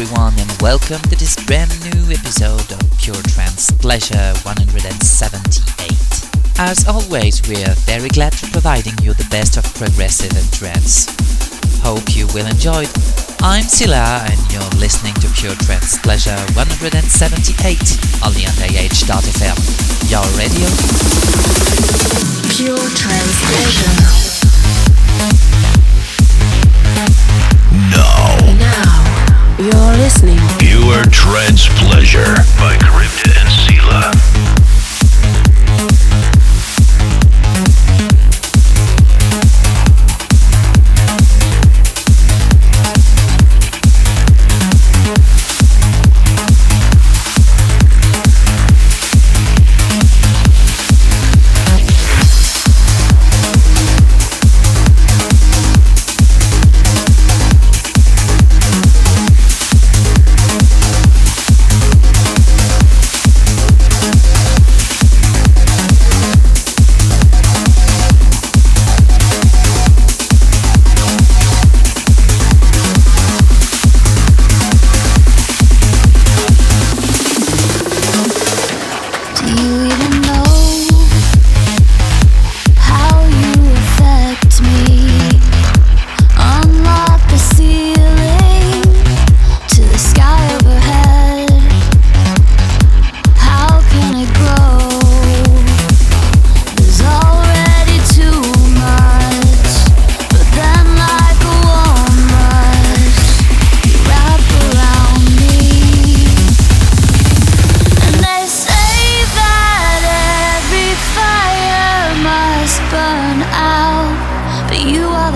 everyone, and welcome to this brand new episode of Pure Trance Pleasure 178. As always, we are very glad to providing you the best of progressive and trance. Hope you will enjoy it. I'm Silla, and you're listening to Pure Trance Pleasure 178 only on AH.fm, your radio. Pure Trance Pleasure. Now. Now, you're listening. Pure Trance Pleasure by Crypta and Sila.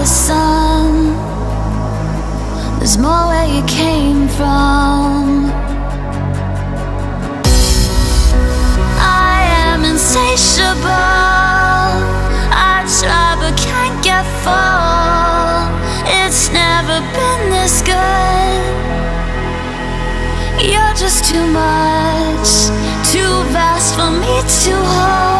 sun. There's more where you came from. I am insatiable. I try but can't get full. It's never been this good. You're just too much, too vast for me to hold.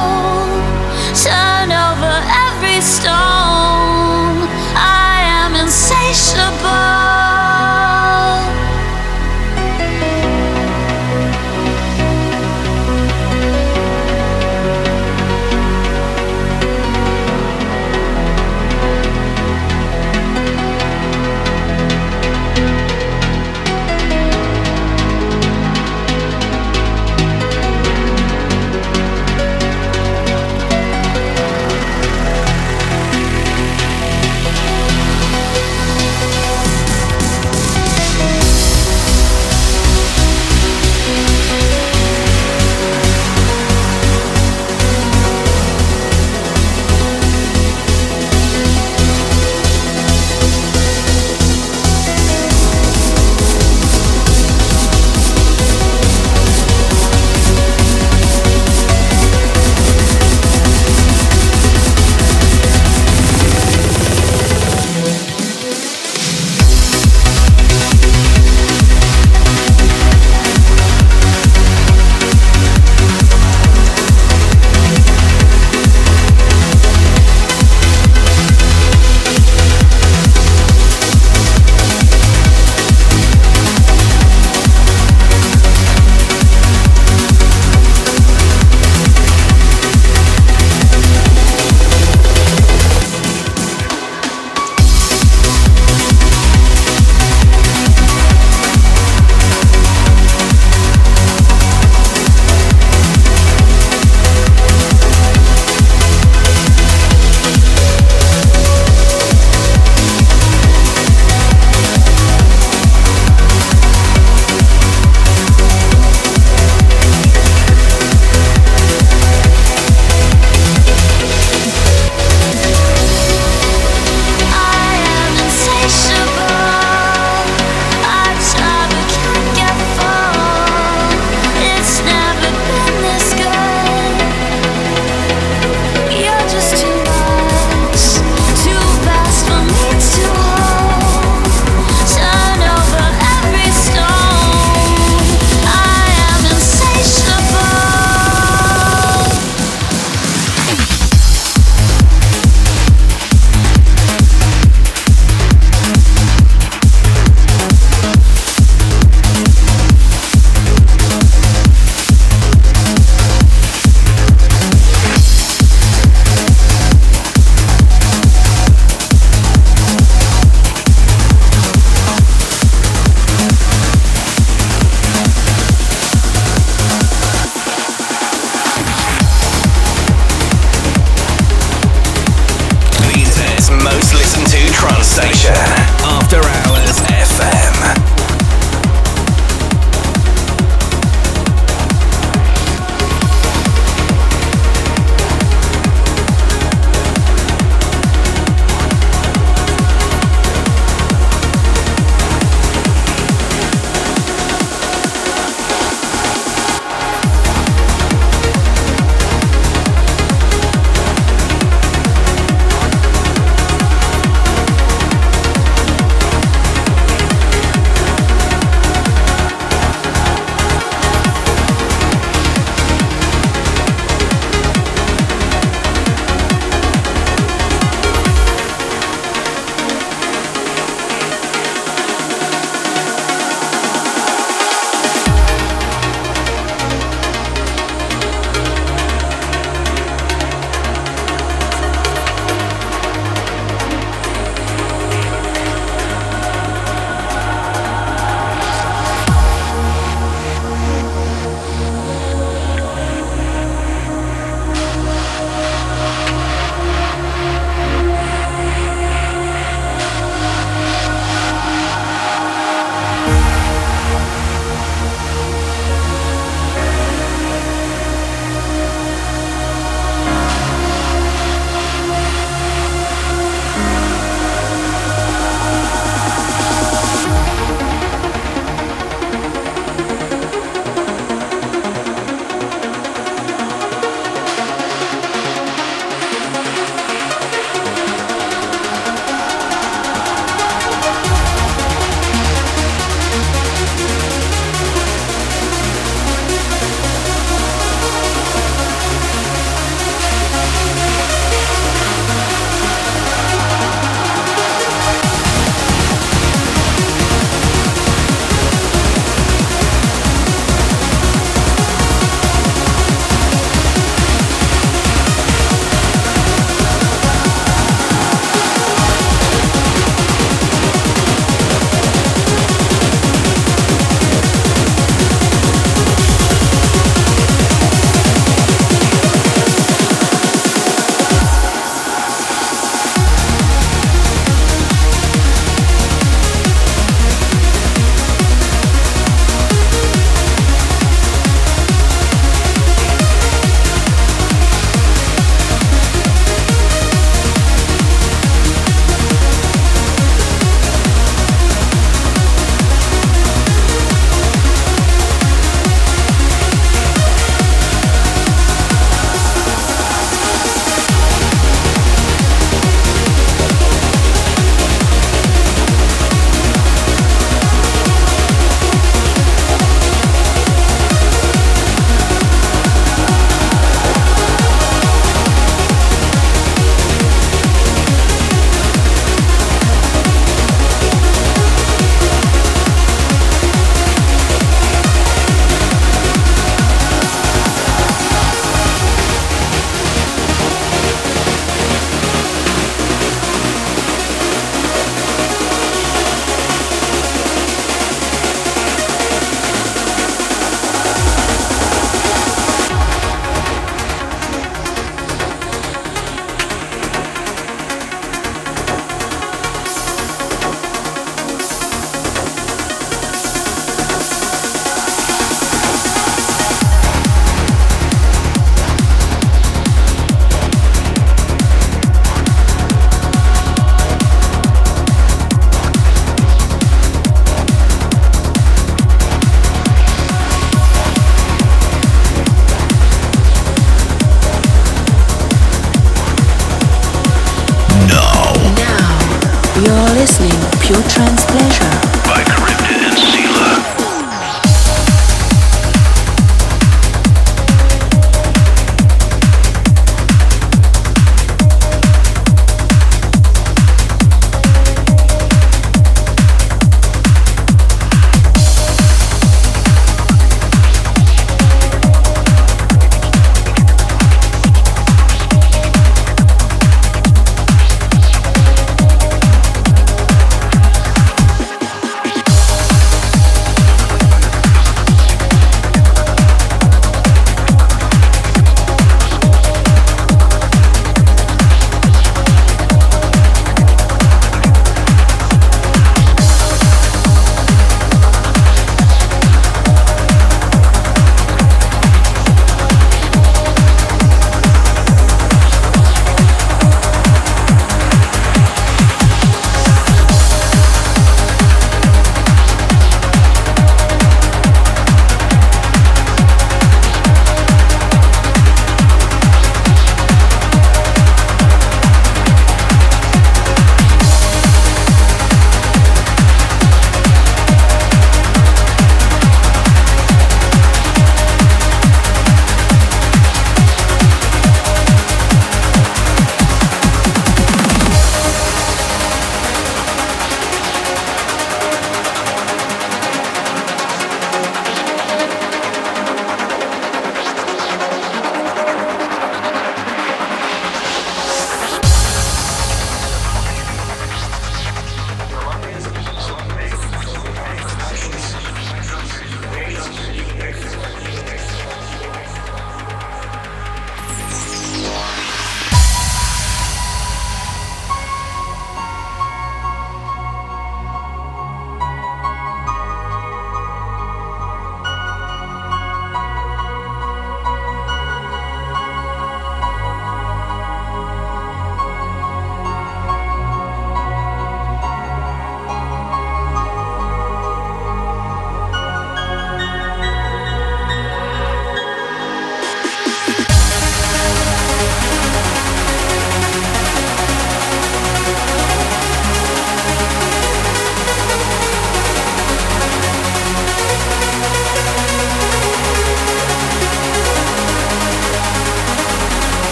You're listening Pure Trance Pleasure.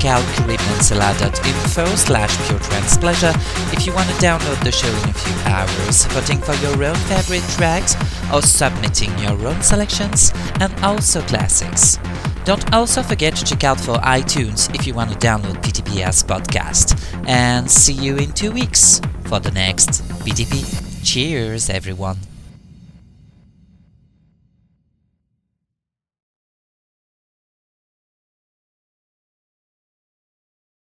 Check out caribbeansela.info slash puretrancepleasure if you want to download the show in a few hours, voting for your own favorite tracks or submitting your own selections, and also classics. Don't also forget to check out for iTunes if you want to download PTP as podcast. And see you in two weeks for the next PTP. Cheers everyone!